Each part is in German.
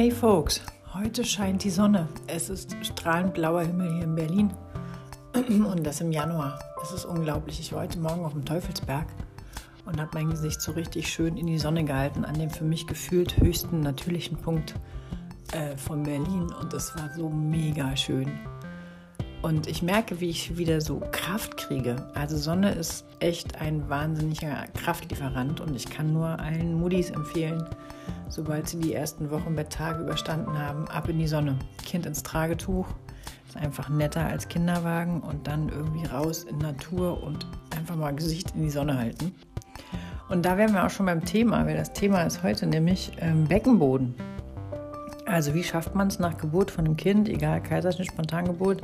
Hey Folks, heute scheint die Sonne. Es ist strahlend blauer Himmel hier in Berlin und das im Januar. Es ist unglaublich. Ich war heute Morgen auf dem Teufelsberg und habe mein Gesicht so richtig schön in die Sonne gehalten, an dem für mich gefühlt höchsten natürlichen Punkt äh, von Berlin und es war so mega schön. Und ich merke, wie ich wieder so Kraft kriege. Also Sonne ist echt ein wahnsinniger Kraftlieferant und ich kann nur allen Muddis empfehlen, sobald sie die ersten Wochenbetttage überstanden haben, ab in die Sonne. Kind ins Tragetuch, ist einfach netter als Kinderwagen und dann irgendwie raus in Natur und einfach mal Gesicht in die Sonne halten. Und da wären wir auch schon beim Thema, weil das Thema ist heute nämlich ähm, Beckenboden. Also wie schafft man es nach Geburt von einem Kind, egal Kaiserschnitt, Spontangeburt,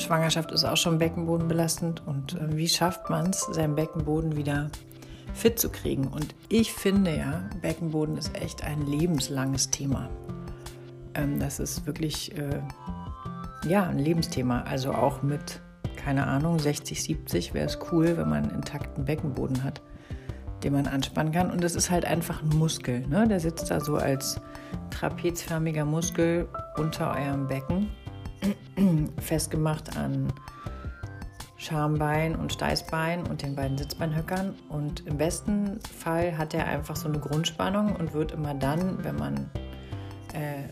Schwangerschaft ist auch schon beckenbodenbelastend und äh, wie schafft man es, seinen Beckenboden wieder fit zu kriegen? Und ich finde ja, Beckenboden ist echt ein lebenslanges Thema. Ähm, das ist wirklich äh, ja ein Lebensthema. Also auch mit, keine Ahnung, 60, 70 wäre es cool, wenn man einen intakten Beckenboden hat, den man anspannen kann. Und das ist halt einfach ein Muskel. Ne? Der sitzt da so als trapezförmiger Muskel unter eurem Becken festgemacht an Schambein und Steißbein und den beiden Sitzbeinhöckern. Und im besten Fall hat er einfach so eine Grundspannung und wird immer dann, wenn man äh,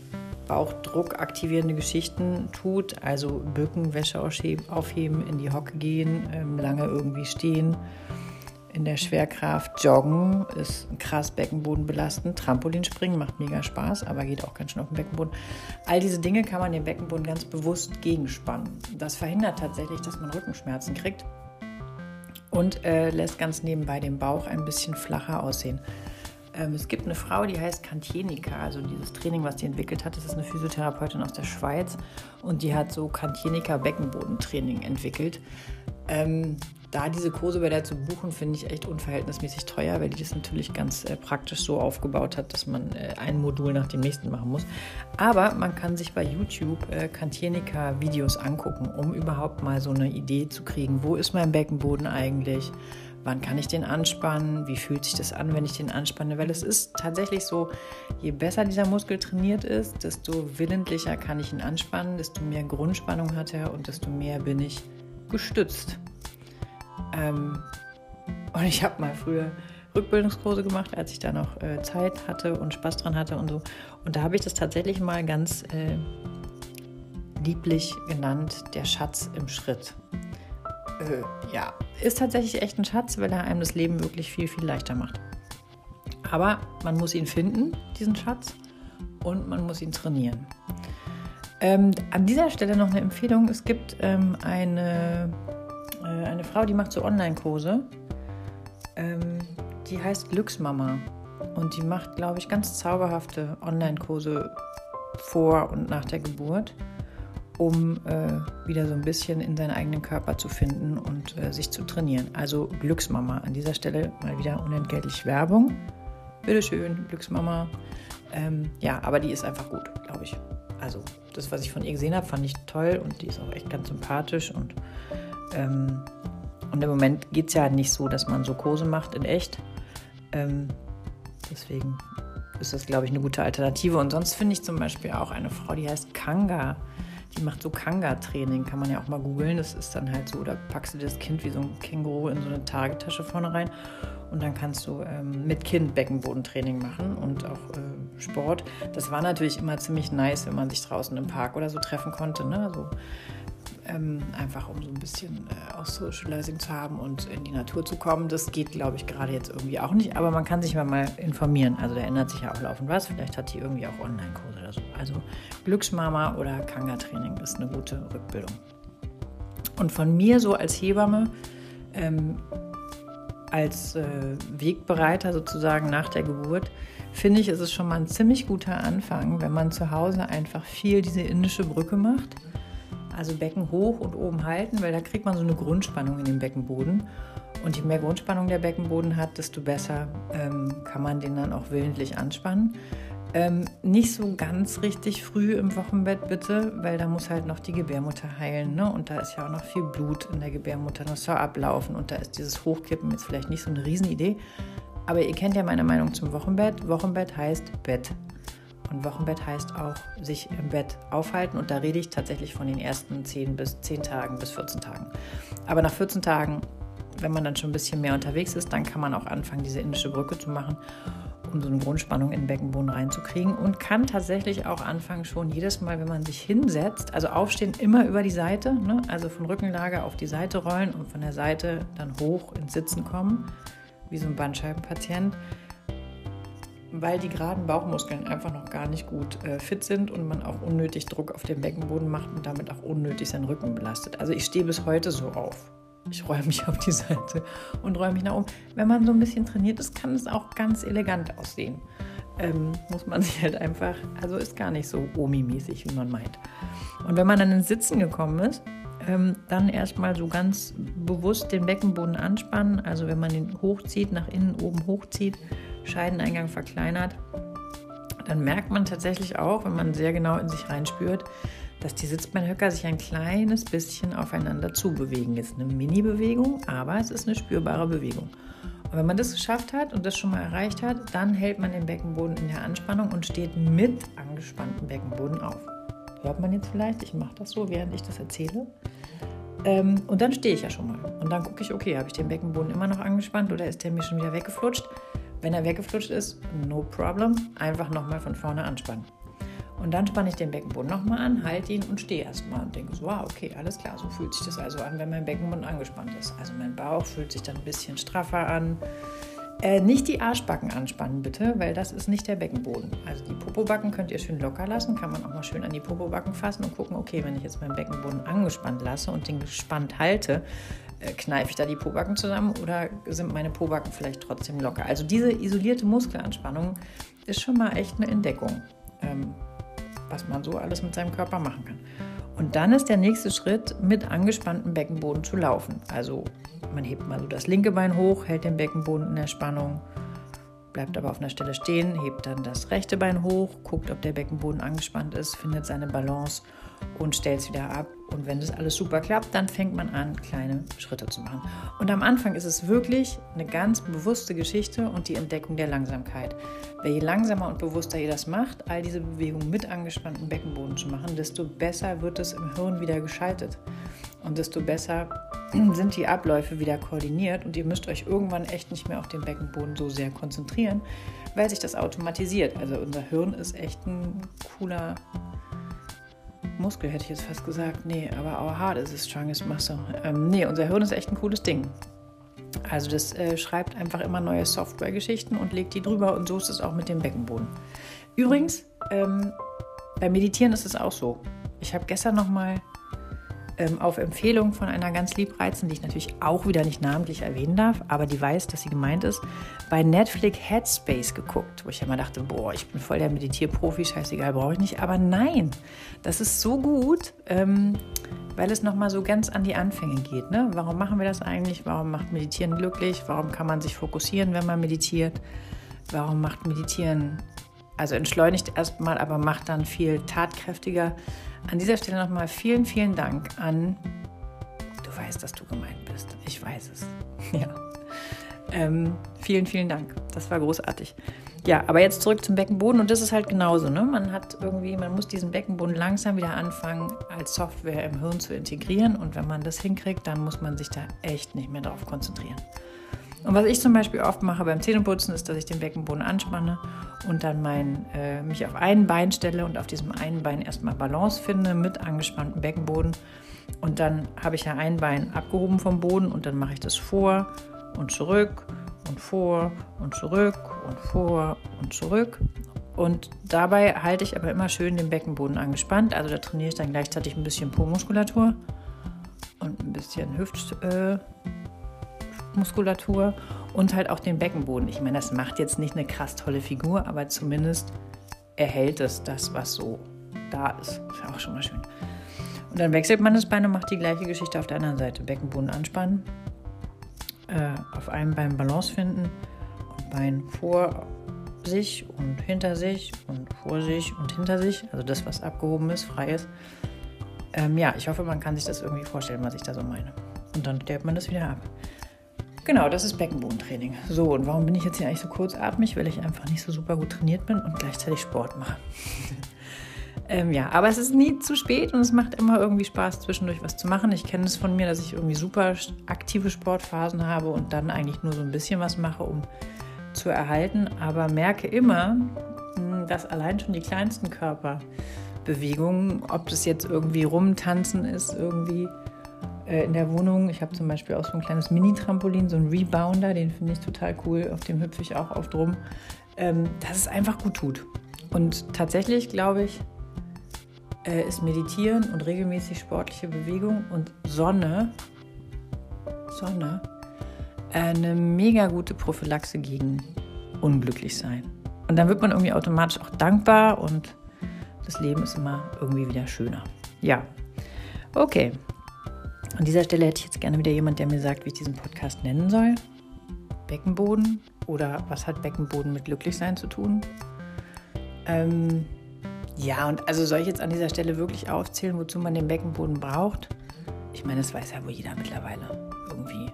Bauchdruck aktivierende Geschichten tut, also Bücken, Wäsche aufheben, in die Hocke gehen, ähm, lange irgendwie stehen, in der Schwerkraft. Joggen ist krass Beckenboden belastend. Trampolinspringen macht mega Spaß, aber geht auch ganz schön auf den Beckenboden. All diese Dinge kann man den Beckenboden ganz bewusst gegenspannen. Das verhindert tatsächlich, dass man Rückenschmerzen kriegt und äh, lässt ganz nebenbei den Bauch ein bisschen flacher aussehen. Ähm, es gibt eine Frau, die heißt Kantjenika, also dieses Training, was sie entwickelt hat, das ist eine Physiotherapeutin aus der Schweiz und die hat so Kantjenika Beckenbodentraining entwickelt. Ähm, da diese Kurse bei der zu buchen, finde ich echt unverhältnismäßig teuer, weil die das natürlich ganz äh, praktisch so aufgebaut hat, dass man äh, ein Modul nach dem nächsten machen muss. Aber man kann sich bei YouTube äh, Kantienika-Videos angucken, um überhaupt mal so eine Idee zu kriegen, wo ist mein Beckenboden eigentlich? Wann kann ich den anspannen? Wie fühlt sich das an, wenn ich den anspanne? Weil es ist tatsächlich so, je besser dieser Muskel trainiert ist, desto willentlicher kann ich ihn anspannen, desto mehr Grundspannung hat er und desto mehr bin ich gestützt. Ähm, und ich habe mal früher Rückbildungskurse gemacht, als ich da noch äh, Zeit hatte und Spaß dran hatte und so. Und da habe ich das tatsächlich mal ganz äh, lieblich genannt, der Schatz im Schritt. Äh, ja, ist tatsächlich echt ein Schatz, weil er einem das Leben wirklich viel, viel leichter macht. Aber man muss ihn finden, diesen Schatz, und man muss ihn trainieren. Ähm, an dieser Stelle noch eine Empfehlung. Es gibt ähm, eine äh, eine Frau, die macht so Online-Kurse. Ähm, die heißt Glücksmama. Und die macht, glaube ich, ganz zauberhafte Online-Kurse vor und nach der Geburt, um äh, wieder so ein bisschen in seinen eigenen Körper zu finden und äh, sich zu trainieren. Also Glücksmama. An dieser Stelle mal wieder unentgeltlich Werbung. Bitteschön, Glücksmama. Ähm, ja, aber die ist einfach gut, glaube ich. Also das, was ich von ihr gesehen habe, fand ich toll und die ist auch echt ganz sympathisch und ähm, und im Moment geht es ja nicht so, dass man so Kurse macht in echt. Ähm, deswegen ist das, glaube ich, eine gute Alternative. Und sonst finde ich zum Beispiel auch eine Frau, die heißt Kanga. Die macht so Kanga-Training, kann man ja auch mal googeln. Das ist dann halt so, da packst du das Kind wie so ein Känguru in so eine Tagetasche vorne rein und dann kannst du ähm, mit Kind Beckenbodentraining machen und auch äh, Sport. Das war natürlich immer ziemlich nice, wenn man sich draußen im Park oder so treffen konnte. Ne? So ähm, einfach um so ein bisschen äh, auch Socializing zu haben und in die Natur zu kommen. Das geht, glaube ich, gerade jetzt irgendwie auch nicht, aber man kann sich mal, mal informieren. Also da ändert sich ja auch laufend was. Vielleicht hat die irgendwie auch Online-Kurse oder so. Also Glücksmama oder Kanga-Training ist eine gute Rückbildung. Und von mir so als Hebamme, ähm, als äh, Wegbereiter sozusagen nach der Geburt, finde ich, ist es schon mal ein ziemlich guter Anfang, wenn man zu Hause einfach viel diese indische Brücke macht also Becken hoch und oben halten, weil da kriegt man so eine Grundspannung in den Beckenboden. Und je mehr Grundspannung der Beckenboden hat, desto besser ähm, kann man den dann auch willentlich anspannen. Ähm, nicht so ganz richtig früh im Wochenbett bitte, weil da muss halt noch die Gebärmutter heilen. Ne? Und da ist ja auch noch viel Blut in der Gebärmutter, das soll ablaufen. Und da ist dieses Hochkippen jetzt vielleicht nicht so eine Riesenidee. Aber ihr kennt ja meine Meinung zum Wochenbett. Wochenbett heißt Bett. Und Wochenbett heißt auch sich im Bett aufhalten. Und da rede ich tatsächlich von den ersten 10 bis 10 Tagen bis 14 Tagen. Aber nach 14 Tagen, wenn man dann schon ein bisschen mehr unterwegs ist, dann kann man auch anfangen, diese indische Brücke zu machen, um so eine Grundspannung in den Beckenboden reinzukriegen. Und kann tatsächlich auch anfangen, schon jedes Mal, wenn man sich hinsetzt, also aufstehen, immer über die Seite, ne? also von Rückenlage auf die Seite rollen und von der Seite dann hoch ins Sitzen kommen, wie so ein Bandscheibenpatient weil die geraden Bauchmuskeln einfach noch gar nicht gut äh, fit sind und man auch unnötig Druck auf den Beckenboden macht und damit auch unnötig seinen Rücken belastet. Also ich stehe bis heute so auf. Ich räume mich auf die Seite und räume mich nach oben. Wenn man so ein bisschen trainiert ist, kann es auch ganz elegant aussehen. Ähm, muss man sich halt einfach, also ist gar nicht so Omi-mäßig, wie man meint. Und wenn man dann ins Sitzen gekommen ist, ähm, dann erstmal so ganz bewusst den Beckenboden anspannen. Also wenn man ihn hochzieht, nach innen oben hochzieht, Scheideneingang verkleinert, dann merkt man tatsächlich auch, wenn man sehr genau in sich reinspürt, dass die Sitzbeinhöcker sich ein kleines bisschen aufeinander zubewegen. Ist eine Mini-Bewegung, aber es ist eine spürbare Bewegung. Und wenn man das geschafft hat und das schon mal erreicht hat, dann hält man den Beckenboden in der Anspannung und steht mit angespanntem Beckenboden auf. Hört man jetzt vielleicht? Ich mache das so, während ich das erzähle. Ähm, und dann stehe ich ja schon mal. Und dann gucke ich, okay, habe ich den Beckenboden immer noch angespannt oder ist der mir schon wieder weggeflutscht? Wenn er weggeflutscht ist, no problem, einfach nochmal von vorne anspannen. Und dann spanne ich den Beckenboden nochmal an, halte ihn und stehe erstmal und denke so, wow, okay, alles klar, so fühlt sich das also an, wenn mein Beckenboden angespannt ist. Also mein Bauch fühlt sich dann ein bisschen straffer an. Äh, nicht die Arschbacken anspannen, bitte, weil das ist nicht der Beckenboden. Also die Popobacken könnt ihr schön locker lassen, kann man auch mal schön an die Popobacken fassen und gucken, okay, wenn ich jetzt meinen Beckenboden angespannt lasse und den gespannt halte, äh, kneife ich da die Pobacken zusammen oder sind meine Pobacken vielleicht trotzdem locker? Also diese isolierte Muskelanspannung ist schon mal echt eine Entdeckung, ähm, was man so alles mit seinem Körper machen kann. Und dann ist der nächste Schritt, mit angespanntem Beckenboden zu laufen. Also man hebt mal so das linke Bein hoch, hält den Beckenboden in der Spannung, bleibt aber auf einer Stelle stehen, hebt dann das rechte Bein hoch, guckt, ob der Beckenboden angespannt ist, findet seine Balance und stellt es wieder ab. Und wenn das alles super klappt, dann fängt man an, kleine Schritte zu machen. Und am Anfang ist es wirklich eine ganz bewusste Geschichte und die Entdeckung der Langsamkeit. Weil je langsamer und bewusster ihr das macht, all diese Bewegungen mit angespanntem Beckenboden zu machen, desto besser wird es im Hirn wieder geschaltet. Und desto besser sind die Abläufe wieder koordiniert und ihr müsst euch irgendwann echt nicht mehr auf den Beckenboden so sehr konzentrieren, weil sich das automatisiert. Also unser Hirn ist echt ein cooler Muskel, hätte ich jetzt fast gesagt. Nee, aber our heart is the strongest muscle. Ähm, nee, unser Hirn ist echt ein cooles Ding. Also das äh, schreibt einfach immer neue Software-Geschichten und legt die drüber und so ist es auch mit dem Beckenboden. Übrigens, ähm, beim Meditieren ist es auch so. Ich habe gestern noch mal ähm, auf Empfehlung von einer ganz liebreizenden, die ich natürlich auch wieder nicht namentlich erwähnen darf, aber die weiß, dass sie gemeint ist, bei Netflix Headspace geguckt, wo ich immer dachte, boah, ich bin voll der Meditierprofi, scheißegal, brauche ich nicht. Aber nein, das ist so gut, ähm, weil es nochmal so ganz an die Anfänge geht. Ne? Warum machen wir das eigentlich? Warum macht Meditieren glücklich? Warum kann man sich fokussieren, wenn man meditiert? Warum macht Meditieren, also entschleunigt erstmal, aber macht dann viel tatkräftiger? An dieser Stelle nochmal vielen, vielen Dank an. Du weißt, dass du gemeint bist. Ich weiß es. Ja. Ähm, vielen, vielen Dank. Das war großartig. Ja, aber jetzt zurück zum Beckenboden und das ist halt genauso. Ne? Man hat irgendwie, man muss diesen Beckenboden langsam wieder anfangen, als Software im Hirn zu integrieren. Und wenn man das hinkriegt, dann muss man sich da echt nicht mehr drauf konzentrieren. Und was ich zum Beispiel oft mache beim Zähneputzen, ist, dass ich den Beckenboden anspanne und dann mein, äh, mich auf ein Bein stelle und auf diesem einen Bein erstmal Balance finde mit angespanntem Beckenboden. Und dann habe ich ja ein Bein abgehoben vom Boden und dann mache ich das vor und zurück und vor und zurück und vor und zurück. Und dabei halte ich aber immer schön den Beckenboden angespannt. Also da trainiere ich dann gleichzeitig ein bisschen Po-Muskulatur und ein bisschen Hüft. Äh, Muskulatur und halt auch den Beckenboden. Ich meine, das macht jetzt nicht eine krass tolle Figur, aber zumindest erhält es das, was so da ist. Ist ja auch schon mal schön. Und dann wechselt man das Bein und macht die gleiche Geschichte auf der anderen Seite. Beckenboden anspannen, äh, auf einem Bein Balance finden und Bein vor sich und hinter sich und vor sich und hinter sich. Also das, was abgehoben ist, frei ist. Ähm, ja, ich hoffe, man kann sich das irgendwie vorstellen, was ich da so meine. Und dann stellt man das wieder ab. Genau, das ist Beckenbodentraining. So, und warum bin ich jetzt hier eigentlich so kurzatmig? Weil ich einfach nicht so super gut trainiert bin und gleichzeitig Sport mache. ähm, ja, aber es ist nie zu spät und es macht immer irgendwie Spaß, zwischendurch was zu machen. Ich kenne es von mir, dass ich irgendwie super aktive Sportphasen habe und dann eigentlich nur so ein bisschen was mache, um zu erhalten. Aber merke immer, hm, dass allein schon die kleinsten Körperbewegungen, ob das jetzt irgendwie rumtanzen ist, irgendwie äh, in der Wohnung. Ich habe zum Beispiel auch so ein kleines Mini-Trampolin, so ein Rebounder, den finde ich total cool. Auf dem hüpfe ich auch oft rum. Ähm, dass es einfach gut tut. Und tatsächlich glaube ich, äh, ist Meditieren und regelmäßig sportliche Bewegung und Sonne, Sonne, eine mega gute Prophylaxe gegen unglücklich sein. Und dann wird man irgendwie automatisch auch dankbar und das Leben ist immer irgendwie wieder schöner. Ja, okay. An dieser Stelle hätte ich jetzt gerne wieder jemand, der mir sagt, wie ich diesen Podcast nennen soll. Beckenboden oder was hat Beckenboden mit Glücklichsein zu tun? Ähm, ja, und also soll ich jetzt an dieser Stelle wirklich aufzählen, wozu man den Beckenboden braucht? Ich meine, das weiß ja wohl jeder mittlerweile. Irgendwie.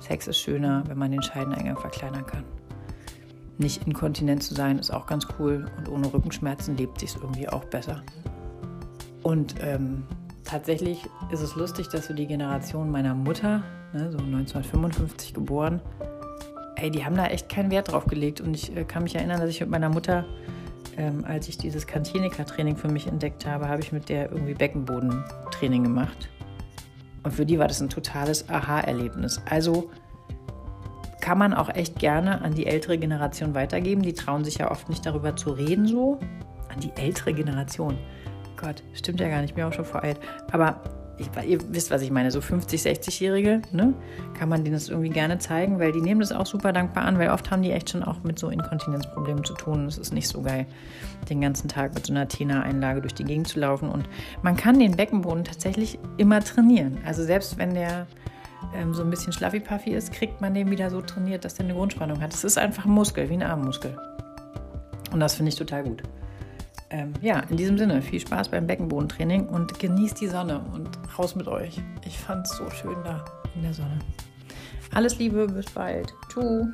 Sex ist schöner, wenn man den Scheideneingang verkleinern kann. Nicht inkontinent zu sein, ist auch ganz cool. Und ohne Rückenschmerzen lebt sich irgendwie auch besser. Und ähm, tatsächlich ist es lustig, dass so die Generation meiner Mutter, ne, so 1955 geboren, ey, die haben da echt keinen Wert drauf gelegt. Und ich äh, kann mich erinnern, dass ich mit meiner Mutter, ähm, als ich dieses Kantinika-Training für mich entdeckt habe, habe ich mit der irgendwie Beckenbodentraining gemacht. Und für die war das ein totales Aha-Erlebnis. Also kann man auch echt gerne an die ältere Generation weitergeben. Die trauen sich ja oft nicht darüber zu reden so. An die ältere Generation. Gott, stimmt ja gar nicht, mir auch schon voreilt. Aber ich, ihr wisst, was ich meine, so 50-, 60-Jährige, ne, kann man denen das irgendwie gerne zeigen, weil die nehmen das auch super dankbar an, weil oft haben die echt schon auch mit so Inkontinenzproblemen zu tun. Es ist nicht so geil, den ganzen Tag mit so einer Tena-Einlage durch die Gegend zu laufen. Und man kann den Beckenboden tatsächlich immer trainieren. Also selbst wenn der ähm, so ein bisschen schlaffi-puffy ist, kriegt man den wieder so trainiert, dass der eine Grundspannung hat. Das ist einfach ein Muskel, wie ein Armmuskel. Und das finde ich total gut ähm, ja, in diesem Sinne, viel Spaß beim Beckenbodentraining und genießt die Sonne und raus mit euch. Ich fand es so schön da in der Sonne. Alles Liebe, bis bald. Tschüss.